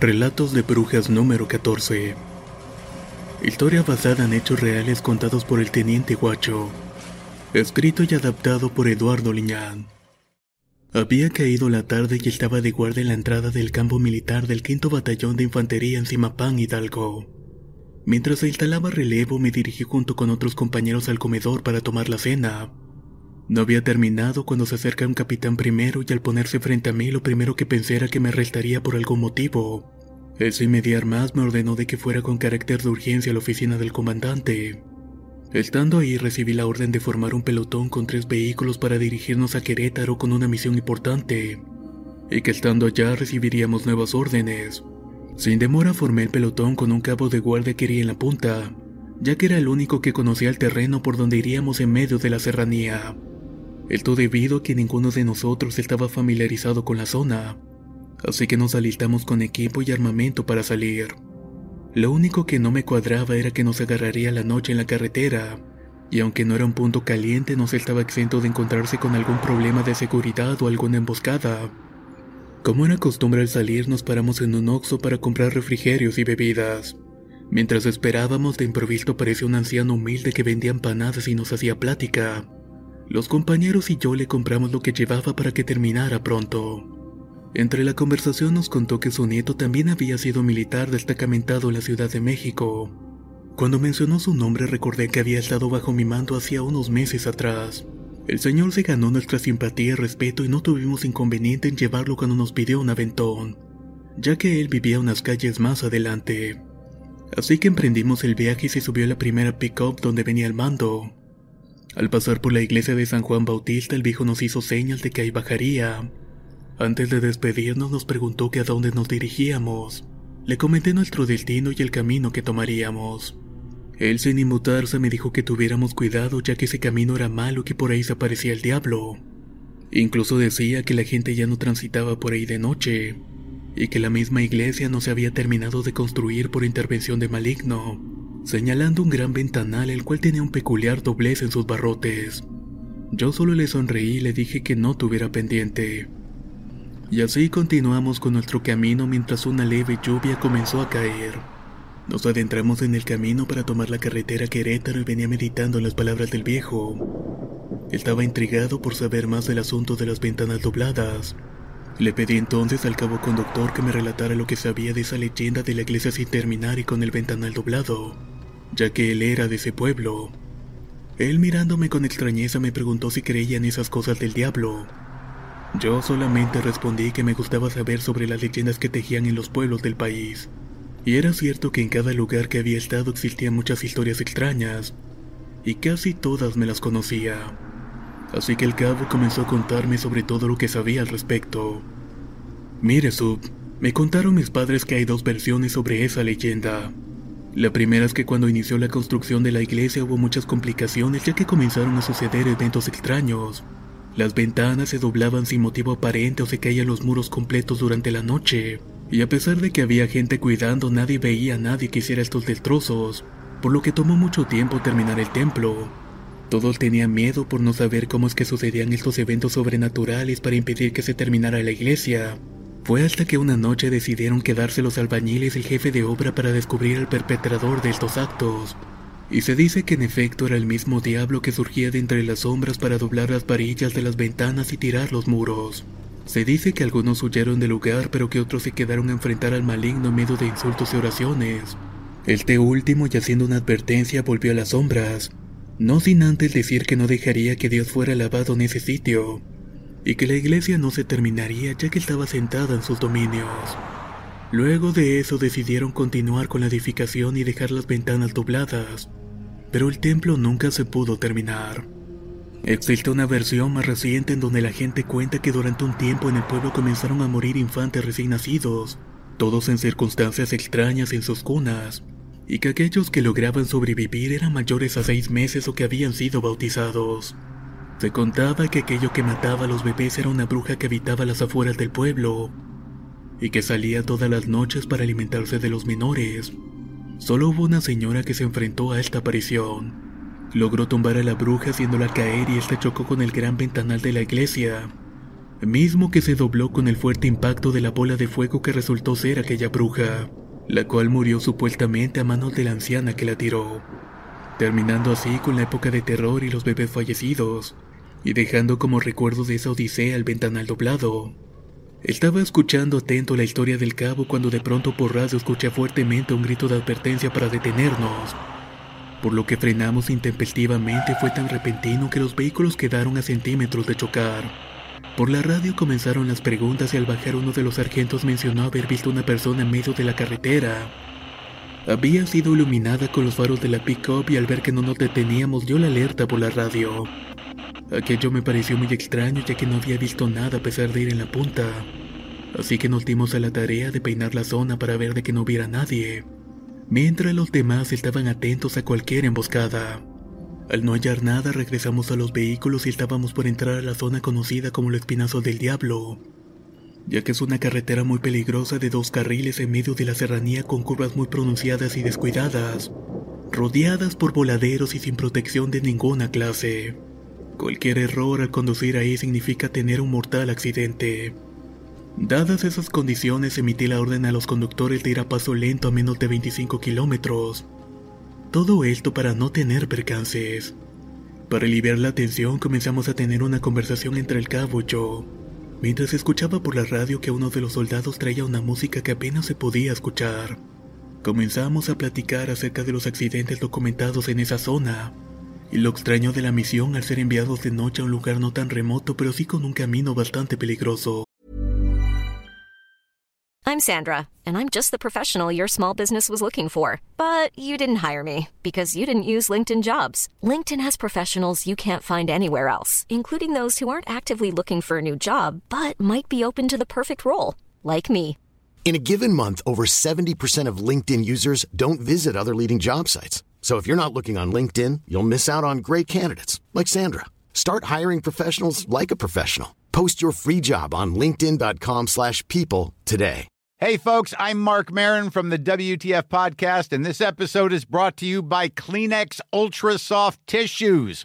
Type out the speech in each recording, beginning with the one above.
Relatos de Brujas número 14 Historia basada en hechos reales contados por el Teniente Guacho Escrito y adaptado por Eduardo Liñán Había caído la tarde y estaba de guardia en la entrada del campo militar del quinto batallón de infantería en Simapán, Hidalgo. Mientras se instalaba relevo me dirigí junto con otros compañeros al comedor para tomar la cena. No había terminado cuando se acerca un capitán primero y al ponerse frente a mí lo primero que pensé era que me arrestaría por algún motivo. El sin más me ordenó de que fuera con carácter de urgencia a la oficina del comandante. Estando ahí recibí la orden de formar un pelotón con tres vehículos para dirigirnos a Querétaro con una misión importante, y que estando allá recibiríamos nuevas órdenes. Sin demora formé el pelotón con un cabo de guardia que iría en la punta, ya que era el único que conocía el terreno por donde iríamos en medio de la serranía. Esto debido a que ninguno de nosotros estaba familiarizado con la zona, así que nos alistamos con equipo y armamento para salir. Lo único que no me cuadraba era que nos agarraría la noche en la carretera, y aunque no era un punto caliente no se estaba exento de encontrarse con algún problema de seguridad o alguna emboscada. Como era costumbre al salir nos paramos en un oxo para comprar refrigerios y bebidas. Mientras esperábamos de improviso apareció un anciano humilde que vendía empanadas y nos hacía plática. Los compañeros y yo le compramos lo que llevaba para que terminara pronto. Entre la conversación nos contó que su nieto también había sido militar destacamentado en la Ciudad de México. Cuando mencionó su nombre recordé que había estado bajo mi mando hacía unos meses atrás. El señor se ganó nuestra simpatía y respeto y no tuvimos inconveniente en llevarlo cuando nos pidió un aventón, ya que él vivía unas calles más adelante. Así que emprendimos el viaje y se subió a la primera pick-up donde venía el mando. Al pasar por la iglesia de San Juan Bautista, el viejo nos hizo señas de que ahí bajaría. Antes de despedirnos nos preguntó que a dónde nos dirigíamos. Le comenté nuestro destino y el camino que tomaríamos. Él sin inmutarse me dijo que tuviéramos cuidado ya que ese camino era malo y que por ahí se aparecía el diablo. Incluso decía que la gente ya no transitaba por ahí de noche, y que la misma iglesia no se había terminado de construir por intervención de maligno, señalando un gran ventanal el cual tenía un peculiar doblez en sus barrotes. Yo solo le sonreí y le dije que no tuviera pendiente. Y así continuamos con nuestro camino mientras una leve lluvia comenzó a caer. Nos adentramos en el camino para tomar la carretera Querétaro y venía meditando las palabras del viejo. Estaba intrigado por saber más del asunto de las ventanas dobladas. Le pedí entonces al cabo conductor que me relatara lo que sabía de esa leyenda de la iglesia sin terminar y con el ventanal doblado, ya que él era de ese pueblo. Él mirándome con extrañeza me preguntó si creía en esas cosas del diablo. Yo solamente respondí que me gustaba saber sobre las leyendas que tejían en los pueblos del país. Y era cierto que en cada lugar que había estado existían muchas historias extrañas, y casi todas me las conocía. Así que el cabo comenzó a contarme sobre todo lo que sabía al respecto. Mire, Sub, me contaron mis padres que hay dos versiones sobre esa leyenda. La primera es que cuando inició la construcción de la iglesia hubo muchas complicaciones ya que comenzaron a suceder eventos extraños. Las ventanas se doblaban sin motivo aparente o se caían los muros completos durante la noche. Y a pesar de que había gente cuidando, nadie veía a nadie que hiciera estos destrozos, por lo que tomó mucho tiempo terminar el templo. Todos tenían miedo por no saber cómo es que sucedían estos eventos sobrenaturales para impedir que se terminara la iglesia. Fue hasta que una noche decidieron quedarse los albañiles el jefe de obra para descubrir al perpetrador de estos actos. Y se dice que en efecto era el mismo diablo que surgía de entre las sombras para doblar las varillas de las ventanas y tirar los muros. Se dice que algunos huyeron del lugar, pero que otros se quedaron a enfrentar al maligno en medio de insultos y oraciones. Este último, y haciendo una advertencia, volvió a las sombras, no sin antes decir que no dejaría que Dios fuera alabado en ese sitio, y que la iglesia no se terminaría ya que estaba sentada en sus dominios. Luego de eso decidieron continuar con la edificación y dejar las ventanas dobladas, pero el templo nunca se pudo terminar. Existe una versión más reciente en donde la gente cuenta que durante un tiempo en el pueblo comenzaron a morir infantes recién nacidos, todos en circunstancias extrañas en sus cunas, y que aquellos que lograban sobrevivir eran mayores a seis meses o que habían sido bautizados. Se contaba que aquello que mataba a los bebés era una bruja que habitaba las afueras del pueblo, y que salía todas las noches para alimentarse de los menores. Solo hubo una señora que se enfrentó a esta aparición. Logró tumbar a la bruja haciéndola caer y ésta chocó con el gran ventanal de la iglesia, mismo que se dobló con el fuerte impacto de la bola de fuego que resultó ser aquella bruja, la cual murió supuestamente a manos de la anciana que la tiró, terminando así con la época de terror y los bebés fallecidos, y dejando como recuerdo de esa odisea el ventanal doblado. Estaba escuchando atento la historia del cabo cuando de pronto por radio escuché fuertemente un grito de advertencia para detenernos. Por lo que frenamos intempestivamente fue tan repentino que los vehículos quedaron a centímetros de chocar. Por la radio comenzaron las preguntas y al bajar uno de los sargentos mencionó haber visto una persona en medio de la carretera. Había sido iluminada con los faros de la pick-up y al ver que no nos deteníamos dio la alerta por la radio. Aquello me pareció muy extraño ya que no había visto nada a pesar de ir en la punta. Así que nos dimos a la tarea de peinar la zona para ver de que no hubiera nadie, mientras los demás estaban atentos a cualquier emboscada. Al no hallar nada regresamos a los vehículos y estábamos por entrar a la zona conocida como el Espinazo del Diablo, ya que es una carretera muy peligrosa de dos carriles en medio de la serranía con curvas muy pronunciadas y descuidadas, rodeadas por voladeros y sin protección de ninguna clase. Cualquier error al conducir ahí significa tener un mortal accidente. Dadas esas condiciones, emití la orden a los conductores de ir a paso lento a menos de 25 kilómetros. Todo esto para no tener percances. Para aliviar la tensión comenzamos a tener una conversación entre el cabo y yo, mientras escuchaba por la radio que uno de los soldados traía una música que apenas se podía escuchar. Comenzamos a platicar acerca de los accidentes documentados en esa zona, y lo extraño de la misión al ser enviados de noche a un lugar no tan remoto, pero sí con un camino bastante peligroso. I'm Sandra, and I'm just the professional your small business was looking for. But you didn't hire me because you didn't use LinkedIn jobs. LinkedIn has professionals you can't find anywhere else, including those who aren't actively looking for a new job, but might be open to the perfect role, like me. In a given month, over 70% of LinkedIn users don't visit other leading job sites. So if you're not looking on LinkedIn, you'll miss out on great candidates like Sandra. Start hiring professionals like a professional. Post your free job on linkedin.com/people today. Hey folks, I'm Mark Marin from the WTF podcast and this episode is brought to you by Kleenex Ultra Soft Tissues,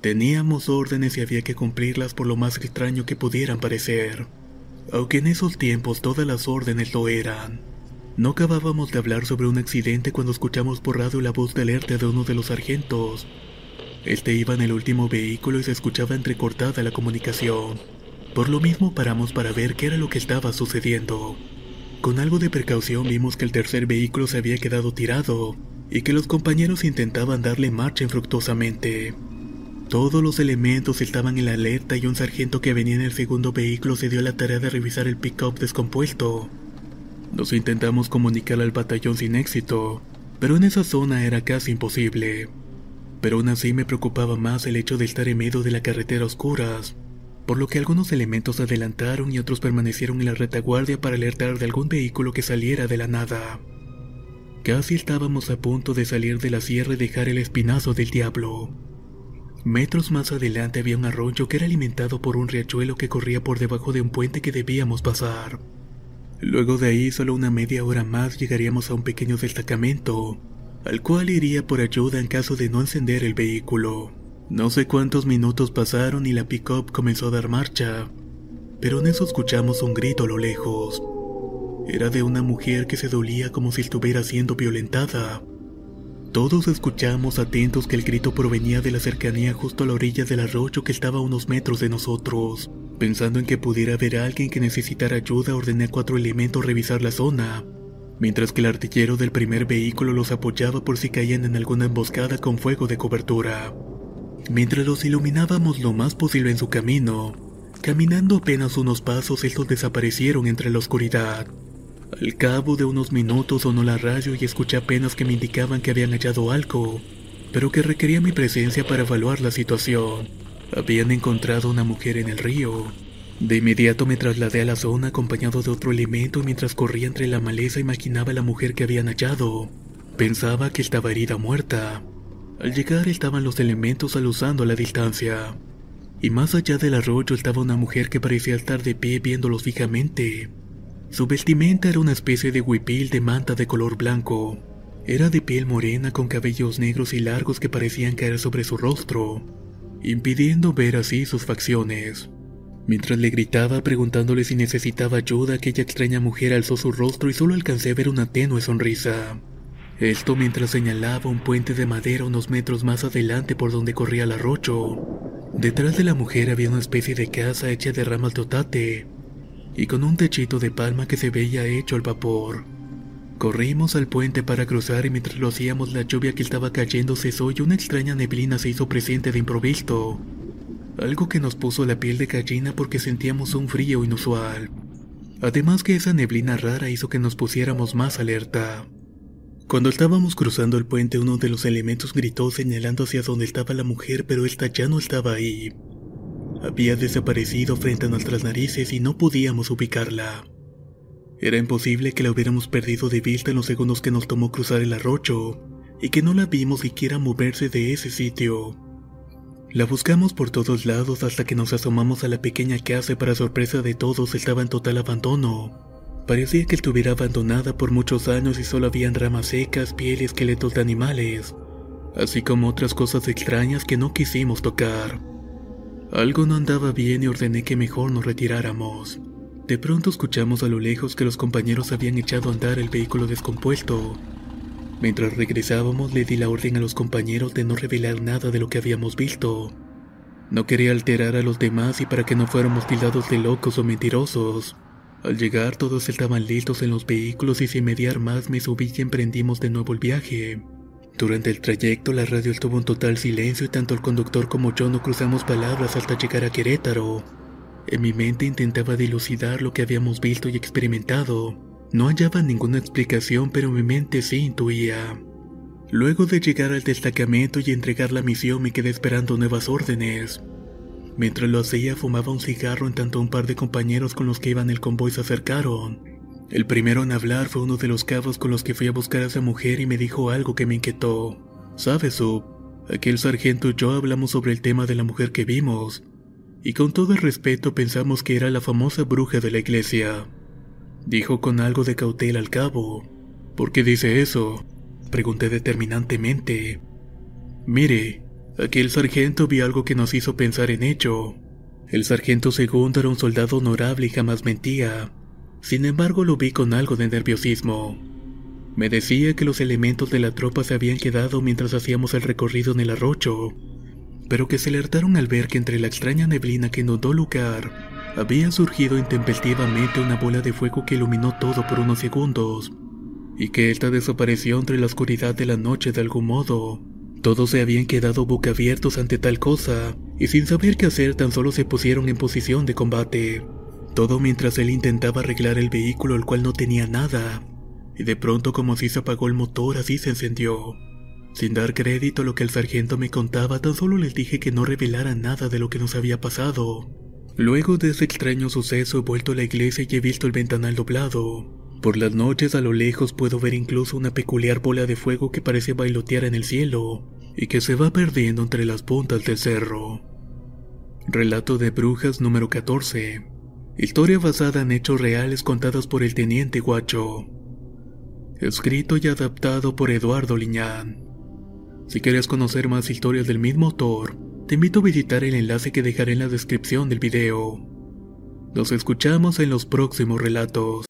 Teníamos órdenes y había que cumplirlas por lo más extraño que pudieran parecer. Aunque en esos tiempos todas las órdenes lo eran. No acabábamos de hablar sobre un accidente cuando escuchamos por radio la voz de alerta de uno de los sargentos. Este iba en el último vehículo y se escuchaba entrecortada la comunicación. Por lo mismo paramos para ver qué era lo que estaba sucediendo. Con algo de precaución vimos que el tercer vehículo se había quedado tirado y que los compañeros intentaban darle marcha infructuosamente. Todos los elementos estaban en la alerta y un sargento que venía en el segundo vehículo se dio la tarea de revisar el pick-up descompuesto. Nos intentamos comunicar al batallón sin éxito, pero en esa zona era casi imposible. Pero aún así me preocupaba más el hecho de estar en medio de la carretera a oscuras, por lo que algunos elementos se adelantaron y otros permanecieron en la retaguardia para alertar de algún vehículo que saliera de la nada. Casi estábamos a punto de salir de la sierra y dejar el espinazo del diablo. Metros más adelante había un arroyo que era alimentado por un riachuelo que corría por debajo de un puente que debíamos pasar. Luego de ahí, solo una media hora más llegaríamos a un pequeño destacamento, al cual iría por ayuda en caso de no encender el vehículo. No sé cuántos minutos pasaron y la pick-up comenzó a dar marcha, pero en eso escuchamos un grito a lo lejos. Era de una mujer que se dolía como si estuviera siendo violentada. Todos escuchamos atentos que el grito provenía de la cercanía justo a la orilla del arroyo que estaba a unos metros de nosotros. Pensando en que pudiera haber alguien que necesitara ayuda, ordené a cuatro elementos revisar la zona, mientras que el artillero del primer vehículo los apoyaba por si caían en alguna emboscada con fuego de cobertura. Mientras los iluminábamos lo más posible en su camino, caminando apenas unos pasos estos desaparecieron entre la oscuridad. Al cabo de unos minutos sonó la radio y escuché apenas que me indicaban que habían hallado algo, pero que requería mi presencia para evaluar la situación. Habían encontrado una mujer en el río. De inmediato me trasladé a la zona acompañado de otro elemento y mientras corría entre la maleza imaginaba a la mujer que habían hallado. Pensaba que estaba herida muerta. Al llegar estaban los elementos aluzando a la distancia. Y más allá del arroyo estaba una mujer que parecía estar de pie viéndolos fijamente. Su vestimenta era una especie de huipil de manta de color blanco. Era de piel morena con cabellos negros y largos que parecían caer sobre su rostro impidiendo ver así sus facciones. Mientras le gritaba preguntándole si necesitaba ayuda, aquella extraña mujer alzó su rostro y solo alcancé a ver una tenue sonrisa. Esto mientras señalaba un puente de madera unos metros más adelante por donde corría el arroyo. Detrás de la mujer había una especie de casa hecha de ramas de otate y con un techito de palma que se veía hecho al vapor. Corrimos al puente para cruzar y mientras lo hacíamos la lluvia que estaba cayendo cesó y una extraña neblina se hizo presente de improviso. Algo que nos puso la piel de gallina porque sentíamos un frío inusual. Además que esa neblina rara hizo que nos pusiéramos más alerta. Cuando estábamos cruzando el puente uno de los elementos gritó señalando hacia donde estaba la mujer pero esta ya no estaba ahí. Había desaparecido frente a nuestras narices y no podíamos ubicarla. Era imposible que la hubiéramos perdido de vista en los segundos que nos tomó cruzar el arroyo, y que no la vimos siquiera moverse de ese sitio. La buscamos por todos lados hasta que nos asomamos a la pequeña casa y para sorpresa de todos estaba en total abandono. Parecía que estuviera abandonada por muchos años y solo habían ramas secas, piel y esqueletos de animales, así como otras cosas extrañas que no quisimos tocar. Algo no andaba bien y ordené que mejor nos retiráramos. De pronto escuchamos a lo lejos que los compañeros habían echado a andar el vehículo descompuesto. Mientras regresábamos le di la orden a los compañeros de no revelar nada de lo que habíamos visto. No quería alterar a los demás y para que no fuéramos tildados de locos o mentirosos. Al llegar todos estaban listos en los vehículos y sin mediar más me subí y emprendimos de nuevo el viaje. Durante el trayecto la radio estuvo en total silencio y tanto el conductor como yo no cruzamos palabras hasta llegar a Querétaro. En mi mente intentaba dilucidar lo que habíamos visto y experimentado. No hallaba ninguna explicación, pero mi mente sí intuía. Luego de llegar al destacamento y entregar la misión, me quedé esperando nuevas órdenes. Mientras lo hacía, fumaba un cigarro en tanto un par de compañeros con los que iban el convoy se acercaron. El primero en hablar fue uno de los cabos con los que fui a buscar a esa mujer y me dijo algo que me inquietó. ¿Sabes, Sub? Aquel sargento y yo hablamos sobre el tema de la mujer que vimos y con todo el respeto pensamos que era la famosa bruja de la iglesia. Dijo con algo de cautela al cabo. ¿Por qué dice eso? Pregunté determinantemente. Mire, aquí el sargento vio algo que nos hizo pensar en ello. El sargento segundo era un soldado honorable y jamás mentía. Sin embargo, lo vi con algo de nerviosismo. Me decía que los elementos de la tropa se habían quedado mientras hacíamos el recorrido en el arroyo, pero que se alertaron al ver que entre la extraña neblina que inundó lugar había surgido intempestivamente una bola de fuego que iluminó todo por unos segundos, y que ésta desapareció entre la oscuridad de la noche de algún modo. Todos se habían quedado boca abiertos ante tal cosa, y sin saber qué hacer tan solo se pusieron en posición de combate. Todo mientras él intentaba arreglar el vehículo el cual no tenía nada, y de pronto como si se apagó el motor así se encendió. Sin dar crédito a lo que el sargento me contaba, tan solo les dije que no revelaran nada de lo que nos había pasado. Luego de ese extraño suceso he vuelto a la iglesia y he visto el ventanal doblado. Por las noches a lo lejos puedo ver incluso una peculiar bola de fuego que parece bailotear en el cielo y que se va perdiendo entre las puntas del cerro. Relato de Brujas número 14. Historia basada en hechos reales contados por el teniente Guacho. Escrito y adaptado por Eduardo Liñán. Si quieres conocer más historias del mismo autor, te invito a visitar el enlace que dejaré en la descripción del video. Nos escuchamos en los próximos relatos.